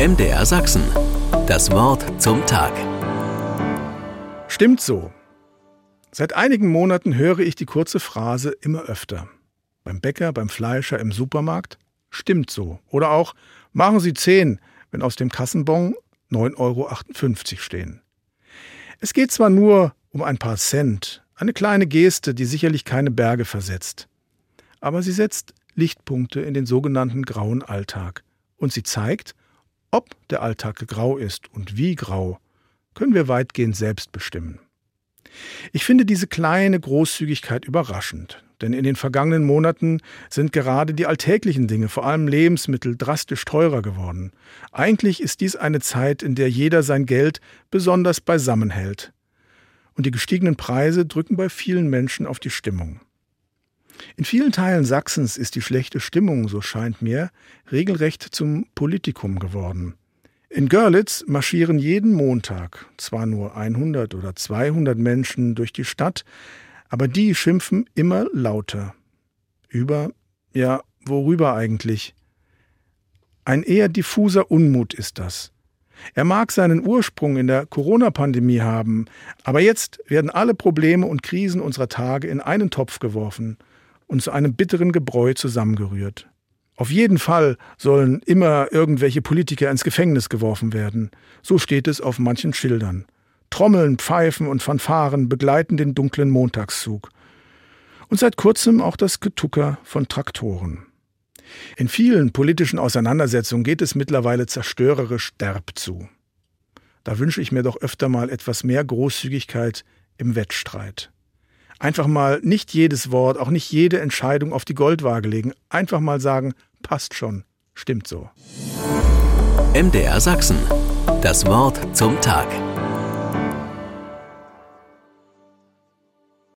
MDR Sachsen. Das Wort zum Tag. Stimmt so. Seit einigen Monaten höre ich die kurze Phrase immer öfter. Beim Bäcker, beim Fleischer, im Supermarkt. Stimmt so. Oder auch machen Sie 10, wenn aus dem Kassenbon 9,58 Euro stehen. Es geht zwar nur um ein paar Cent, eine kleine Geste, die sicherlich keine Berge versetzt. Aber sie setzt Lichtpunkte in den sogenannten grauen Alltag. Und sie zeigt, ob der Alltag grau ist und wie grau, können wir weitgehend selbst bestimmen. Ich finde diese kleine Großzügigkeit überraschend, denn in den vergangenen Monaten sind gerade die alltäglichen Dinge, vor allem Lebensmittel, drastisch teurer geworden. Eigentlich ist dies eine Zeit, in der jeder sein Geld besonders beisammen hält. Und die gestiegenen Preise drücken bei vielen Menschen auf die Stimmung. In vielen Teilen Sachsens ist die schlechte Stimmung, so scheint mir, regelrecht zum Politikum geworden. In Görlitz marschieren jeden Montag zwar nur 100 oder 200 Menschen durch die Stadt, aber die schimpfen immer lauter. Über, ja, worüber eigentlich? Ein eher diffuser Unmut ist das. Er mag seinen Ursprung in der Corona-Pandemie haben, aber jetzt werden alle Probleme und Krisen unserer Tage in einen Topf geworfen – und zu einem bitteren Gebräu zusammengerührt. Auf jeden Fall sollen immer irgendwelche Politiker ins Gefängnis geworfen werden. So steht es auf manchen Schildern. Trommeln, Pfeifen und Fanfaren begleiten den dunklen Montagszug. Und seit kurzem auch das Getucker von Traktoren. In vielen politischen Auseinandersetzungen geht es mittlerweile zerstörerisch derb zu. Da wünsche ich mir doch öfter mal etwas mehr Großzügigkeit im Wettstreit. Einfach mal nicht jedes Wort, auch nicht jede Entscheidung auf die Goldwaage legen. Einfach mal sagen, passt schon, stimmt so. MDR Sachsen. Das Wort zum Tag.